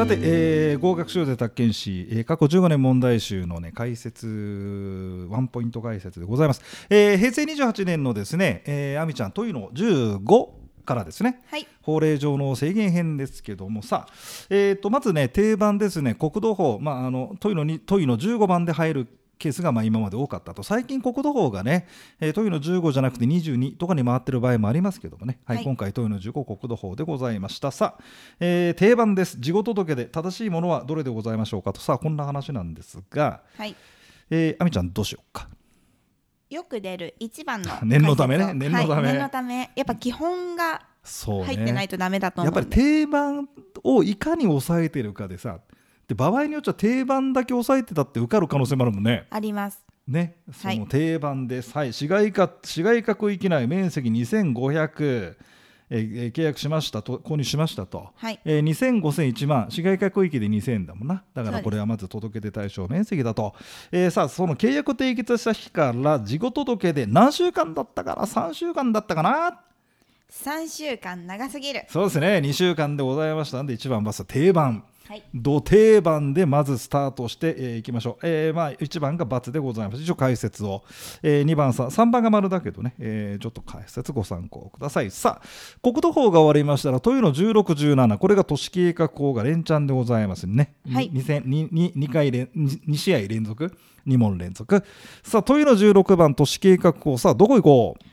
さて、えー、合格賞で宅建士、えー、過去15年問題集の、ね、解説ワンポイント解説でございます、えー、平成28年のですね、えー、あみちゃんというの15からですね、はい、法令上の制限編ですけどもさあ、えー、とまずね定番ですね国土法、まあ、あの問いの問いの15番で入るケースがまあ今まで多かったと。最近国土法がね、えー、トイの15じゃなくて22とかに回ってる場合もありますけどもね、はい、はい、今回トイの15国土法でございました。さあ、えー、定番です。事後届で。正しいものはどれでございましょうかと。さあこんな話なんですが、はい。えー、あみちゃんどうしようか。よく出る一番の 念のためね。念のため、はい、念のため。やっぱ基本が入ってないとダメだと思う、ね、やっぱり定番をいかに抑えてるかでさで場合によっては定番だけ抑えてたって受かる可能性もあるもんね。あります。ね、その定番です、はい、市街化市街化区域内面積2500、えー、契約しましたと購入しましたと、はい。えー、2000、5000、1万市街化区域で2000だもんな。だからこれはまず届け出対象面積だと、えー、さあその契約締結した日から事後届けで何週間だったかな？3週間だったかな？3週間長すぎる。そうですね。2週間でございました。んで1番バス定番はい、土定番でまずスタートしてい、えー、きましょう、えーまあ、1番が×でございます。一応解説を、えー、2番さ3番が丸だけどね、えー、ちょっと解説ご参考ください。さあ国土法が終わりましたらというの1617これが都市計画法が連チャンでございますね、はい、2, 2, 2回連 2, 試合連続？2問連続。さあというの16番都市計画法。さあどこ行こう？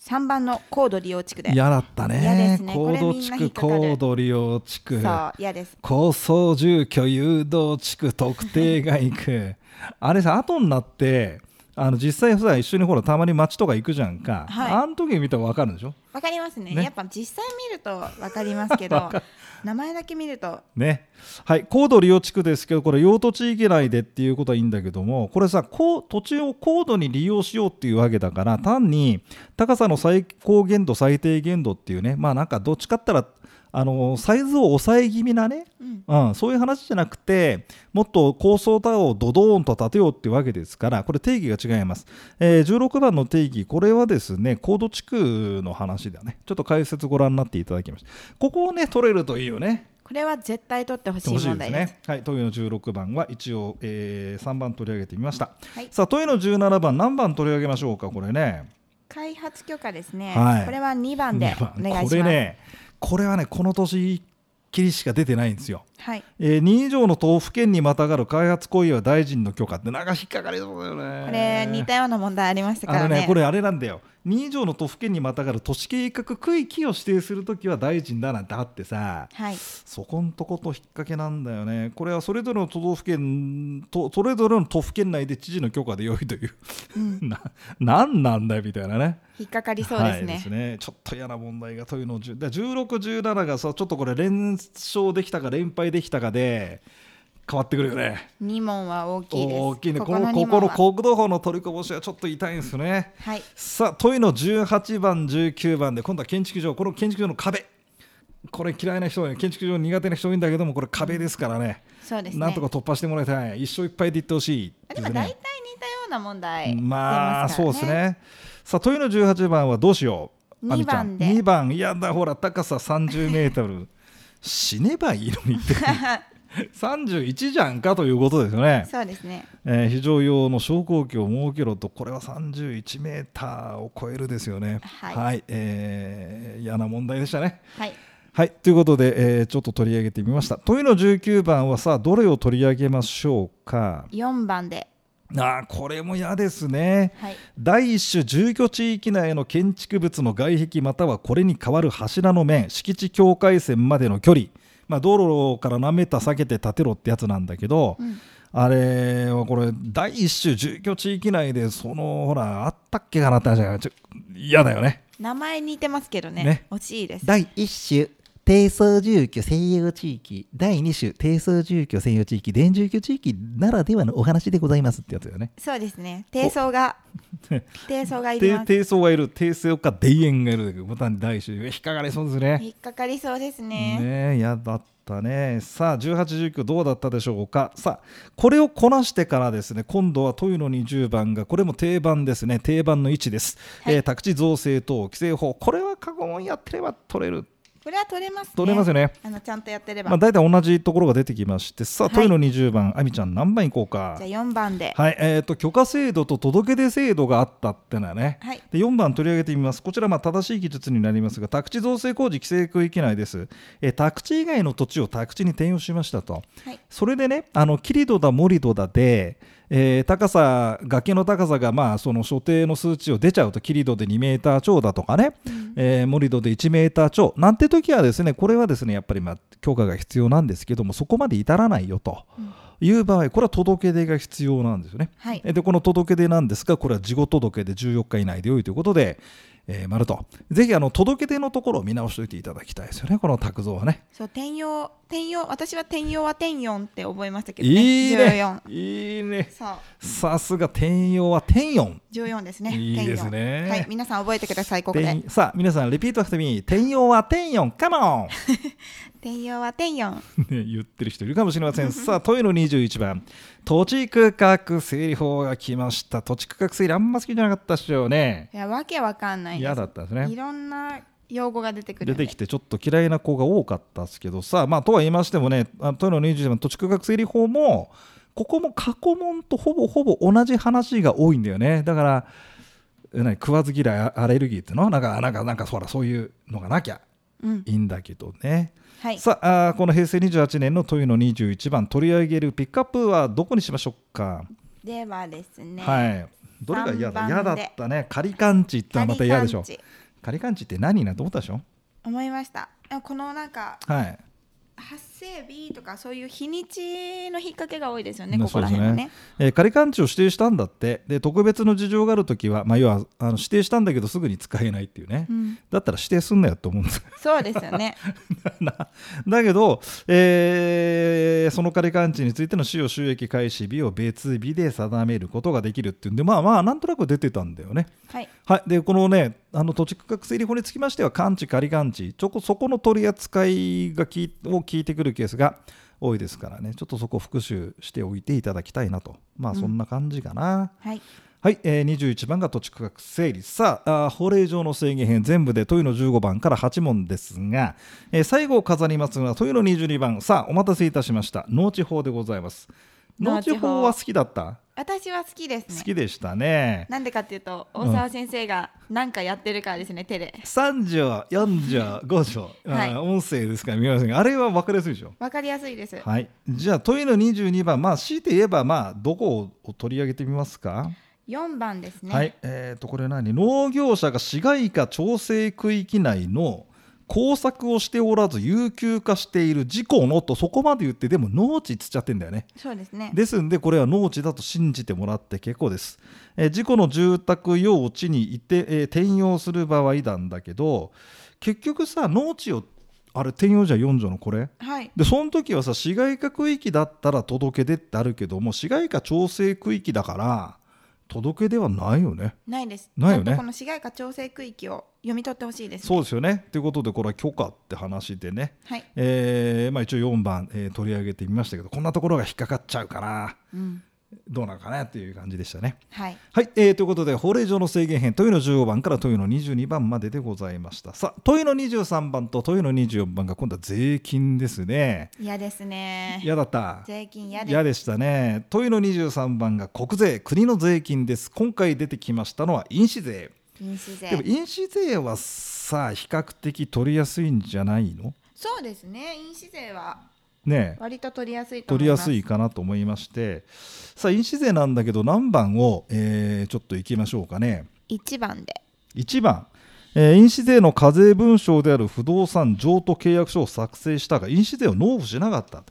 3番の高度利用地区で。嫌だったね。ね。高度地区高度利用地区。そう嫌です。高層住居誘導地区特定街区あれさ後になってあの実際さ一緒にほらたまに街とか行くじゃんか、はい、あの時見たら分かるでしょ？分かりますね、ね、やっぱ実際見ると分かりますけど 名前だけ見ると。ね。はい。高度利用地区ですけどこれ用途地域内でっていうことはいいんだけどもこれさ土地を高度に利用しようっていうわけだから単に高さの最高限度最低限度っていうねまあなんかどっちかったらあのサイズを抑え気味なね、うん、うん、そういう話じゃなくてもっと高層タワーをドドーンと建てようっていうわけですからこれ定義が違います、えー、16番の定義これはですね高度地区の話だねちょっと解説ご覧になっていただきましたここをね取れるといいよねこれは絶対取ってほしい問題ですね。はい、問いの16番は一応、えー、3番取り上げてみました。はい、さあ、問いの17番何番取り上げましょうか、これね。開発許可ですね。はい、これは2番でお願いします。これね、これはねこの年きりしか出てないんですよ。はいえー、2以上の都府県にまたがる開発行為は大臣の許可ってなんか引っかかりそうだよね。これ似たような問題ありましたからね。ねこれあれなんだよ2以上の都府県にまたがる都市計画区域を指定するときは大臣だなんてあってさ、はい、そこんとこと引っ掛けなんだよね。これはそれぞれの都道府県とそれぞれの都府県内で知事の許可で良いという、うん、ななんなんだよみたいなね。引っかかりそうですね。はい、ですねちょっと嫌な問題がというのを16、17がさちょっとこれ連勝できたか連敗できたかで変わってくるよね。2問は大きいです。大きいね。このここの国土法の取りこぼしはちょっと痛いんですね。はい。さあ問いの18番19番で今度は建築上この建築上の壁。これ嫌いな人は、建築上苦手な人多いんだけどもこれ壁ですからね。そうですね。なんとか突破してもらいたい。一生いっぱいで言ってほしい、ね、でも大体似たような問題、ね、まあそうですね。さあ問いの18番はどうしよう。2番で。2番いやだほら高さ30メートル。死ねばいいのにって 31じゃんかということですよね。そうですね、えー、非常用の昇降機を設けろとこれは31メーターを超えるですよね。はい、はい、えー、嫌な問題でしたね。はいはい、ということで、えー、ちょっと取り上げてみました。問いの19番はさあどれを取り上げましょうか？4番で。あこれも嫌ですね、はい、第一種住居地域内の建築物の外壁またはこれに代わる柱の面敷地境界線までの距離まあ、道路から何メーター避けて建てろってやつなんだけど、うん、あれはこれ第一種住居地域内でそのほらあったっけかなって話が嫌だよね。名前似てますけどね。ね。惜しいです。第一種低層住居専用地域第2種低層住居専用地域電住居地域ならではのお話でございますってやつだよね。そうですね。低層が低層がいる 低層がいる低層か田園がいるボタン第一種引っかかりそうですね。引っかかりそうですね。ねやだったね。さあ18、19どうだったでしょうか。さあこれをこなしてからですね今度は問いの20番がこれも定番ですね。定番の位置です、はい、えー、宅地造成等規制法。これは過去問やってれば取れるこれは取れますね。取れますよね。あのちゃんとやってれば、まあ、大体同じところが出てきましてさあはい。問いの20番あみちゃん何番いこうか。じゃあ4番で。はいえー、と許可制度と届け出制度があったってのはね、はい。で4番取り上げてみます。こちらまあ正しい記述になりますが宅地造成工事規制区域内です、えー宅地以外の土地を宅地に転用しましたと。はい。それでねあのキリドだ盛り土だで、えー高さ崖の高さがまあその所定の数値を出ちゃうとキリドで2メーター超だとかね、えー盛り土で1メーター超なんて時はですねこれはですねやっぱりまあ許可が必要なんですけどもそこまで至らないよという場合これは届け出が必要なんですよね。はい。えーでこの届け出なんですがこれは事後届けで14日以内で良いということで、えー、丸と。ぜひあの届け出のところを見直しておいていただきたいですよね。この卓造はね。そう転用転用私は転用は転用って覚えましたけどね。いいね。14いいね。そう。さすが転用は転用14ですね。いいですね。はい。皆さん覚えてくださいここで。転さあ皆さんリピートしてみ。転用は転用カモン転用は転用 ね、言ってる人いるかもしれません。さあ、問いの21番。土地区画整理法が来ました。土地区画整理あんま好きじゃなかったっしょね。いやわけわかんない嫌だったですいね。ろんな用語が出てくる出てきてちょっと嫌いな子が多かったですけどさあまあとは言いましてもねあ問いの21番土地区画整理法もここも過去問とほぼほぼ同じ話が多いんだよねだからえ何食わず嫌いアレルギーっていうのなんかなんかなんかほらそういうのがなきゃうんいいんだけどね。はい。さああーこの平成28年の問いの21番取り上げるピックアップはどこにしましょうか、ではですねはい。どれが嫌だ嫌だったね？仮勘地ってまた嫌でしょ仮勘地仮勘地って何なんて思ったでしょ思いました。あこのなんかはい。発生日とかそういう日にちの引っ掛けが多いですよねまあここら辺はね。えー仮勘地を指定したんだって。で特別の事情があるときは、まあ、要はあの指定したんだけどすぐに使えないっていうね、うん。だったら指定すんなよと思うんですそうですよね。だけど、えーその仮勘地についての使用収益開始日を別日で定めることができるっていうんでまあまあなんとなく出てたんだよね。はい。はい、でこのねあの土地区画整理法につきましては勘地仮勘地ちょこそこの取り扱いがきを聞いてくるケースが多いですからね。ちょっとそこを復習しておいていただきたいなと。まあそんな感じかな。はい。はい、えー、21番が土地区画整理。さああー法令上の制限編全部で問いの15番から8問ですが、えー最後を飾りますのは問いの22番。さあお待たせいたしました。農地法でございます農地法法は好きだった？私は好きですね。好きでしたね。なんでかっていうと大沢先生が何かやってるからですね、手で。3条4条5条、はい。音声ですから見えません。があれは分かりやすいでしょ？わかりやすいです。はい。じゃあ問いの22番まあ強いて言えばまあどこを取り上げてみますか？4番ですね。はい、えー、とこれ何？農業者が市街化調整区域内の工作をしておらず有給化している事故のとそこまで言ってでも農地っつっちゃってんだよね。そうですね。ですんでこれは農地だと信じてもらって結構です、えー事故の住宅用地にいて、えー転用する場合なんだけど結局さ農地をあれ転用じゃ4条のこれ？はい。でその時はさ市街化区域だったら届け出ってあるけども市街化調整区域だから届け出はないよね。ないです。ないよね。この市街化調整区域を読み取ってほしいです、ね、そうですよね。ということでこれは許可って話でね、はい、えーまあ、一応4番、えー取り上げてみましたけどこんなところが引っかかっちゃうかな。うん、どうなのかなっていう感じでしたね。はい。はい、えーということで法令上の制限編問いの15番から問いの22番まででございました。さあ問いの23番と問いの24番が今度は税金ですね。嫌ですね。嫌だった。税金嫌で。でしたね。問いの23番が国税国の税金です。今回出てきましたのは印紙税。飲酒税。でも印紙税はさあ比較的取りやすいんじゃないの？そうですね。飲酒税はねえ。割と取りやすい取りやすすいかなと思いまして。さあ印紙税なんだけど何番を、えーちょっといきましょうかね。1番で。1番、えー印紙税の課税文書である不動産譲渡契約書を作成したが印紙税を納付しなかった。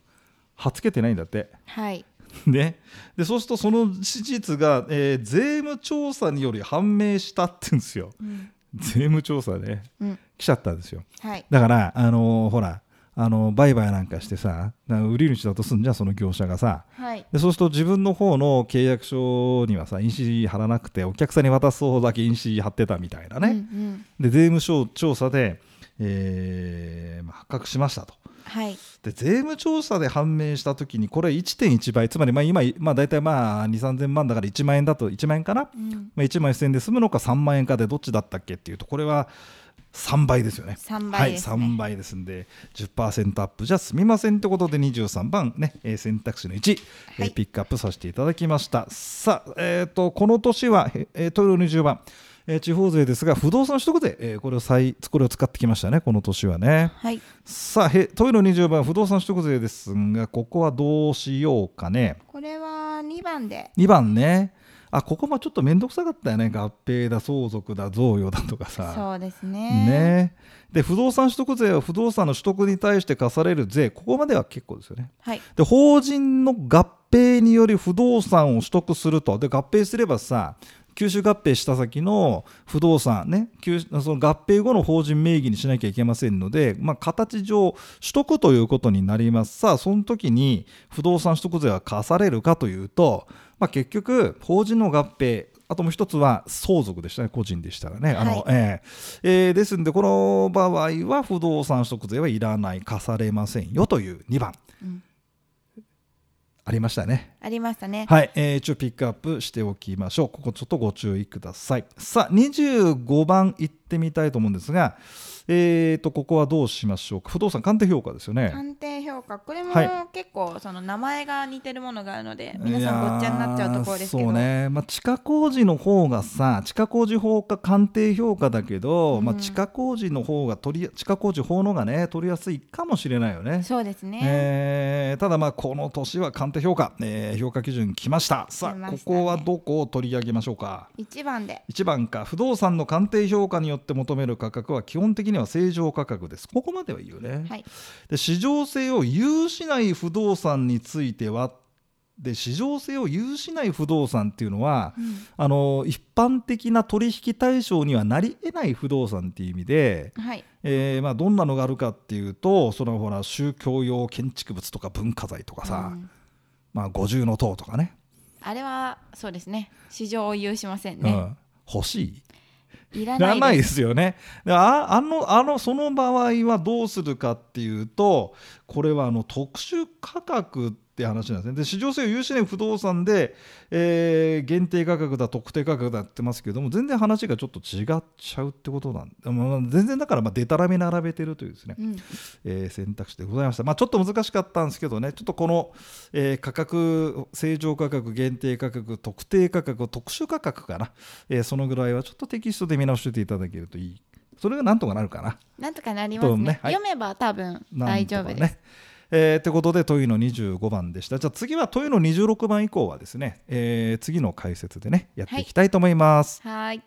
はっつけてないんだって。はい。ね、でそうするとその事実が、えー税務調査により判明したって言うんですよ。うん、税務調査ね。うん、来ちゃったんですよ。はい。だからあのーほらあの売買なんかしてさな売り主だとすんじゃんその業者がさ。はい。でそうすると自分の方の契約書にはさ印紙貼らなくてお客さんに渡す方だけ印紙貼ってたみたいなね、うんうん、で税務署調査で、えーまあ、発覚しましたと。はい。で税務調査で判明したときにこれ1.1倍つまりまあ今、まあ、大体まあ2 3 0 0 0万だから1万円だと1万円かな、うん。まあ、1万1000円で済むのか3万円かでどっちだったっけっていうとこれは3倍ですよね。3倍ですね。はい、3倍ですんで10%アップ。じゃ済みませんってことで23番ね、えー選択肢の1、えーはい。ピックアップさせていただきました。さあ、えー、とこの年は、えー、トイレ20番、えー地方税ですが不動産取得税、えーこれを再これを使ってきましたねこの年はね。はい。さあへトイレ20番不動産取得税ですがここはどうしようかね。これは2番で。2番ねあここもちょっと面倒くさかったよね。合併だ相続だ贈与だとかさ。そうですね。ね。で不動産取得税は不動産の取得に対して課される税。ここまでは結構ですよね。はい。で法人の合併により不動産を取得すると。で合併すればさ吸収合併した先の不動産ね。吸その合併後の法人名義にしなきゃいけませんので、まあ、形上取得ということになります。さあその時に不動産取得税は課されるかというと、まあ、結局法人の合併あともう一つは相続でしたね個人でしたらね、あのはいええ。えーですんでこの場合は不動産取得税はいらない課されませんよという2番、うん。ありましたねありましたね。はい、えー一応ピックアップしておきましょう。ここちょっとご注意ください。さあ25番いってみたいと思うんですがえー、とここはどうしましょうか？不動産鑑定評価ですよね。鑑定評価。これもはい。結構その名前が似てるものがあるので皆さんごっちゃになっちゃうところですけど。ね、まあ、地下工事の方がさ地下工事法か鑑定評価だけど、うん。まあ、地下工事の方が取り地下工事法の方がね取りやすいかもしれないよね。そうですね、えーただまあこの年は鑑定評価、えー評価基準来ました。さあここはどこを取り上げましょうか？1番で。1番か不動産の鑑定評価によって求める価格は基本的には正常価格です。ここまではいいよね、はい。で市場性を有しない不動産についてはで市場性を有しない不動産っていうのは、うん。あの一般的な取引対象にはなり得ない不動産っていう意味で、はい。えーまあ、どんなのがあるかっていうとそのほら宗教用建築物とか文化財とかさ、うんまあ、五重の塔とかね。あれはそうですね。市場を有しませんね、うん、欲しい。いらないでですすよね。でああのあのその場合はどうするかっていうとこれはあの特殊価格って話なんですね。で市場性を有しない不動産で、えー限定価格だ特定価格だってますけども全然話がちょっと違っちゃうってことなんで、まあ、全然だからまあデタラメ並べてるというですね、うん。えー選択肢でございました、まあ、ちょっと難しかったんですけどねちょっとこの、えー価格正常価格限定価格特定価格特殊価格かな、えーそのぐらいはちょっとテキストで見直していただけるといい。それがなんとかなるかな。なんとかなりますね。ね。はい。読めば多分大丈夫です、ねえー、ってことで問いの25番でした。じゃあ次は問いの26番以降はですね、えー次の解説でねやっていきたいと思います、はい。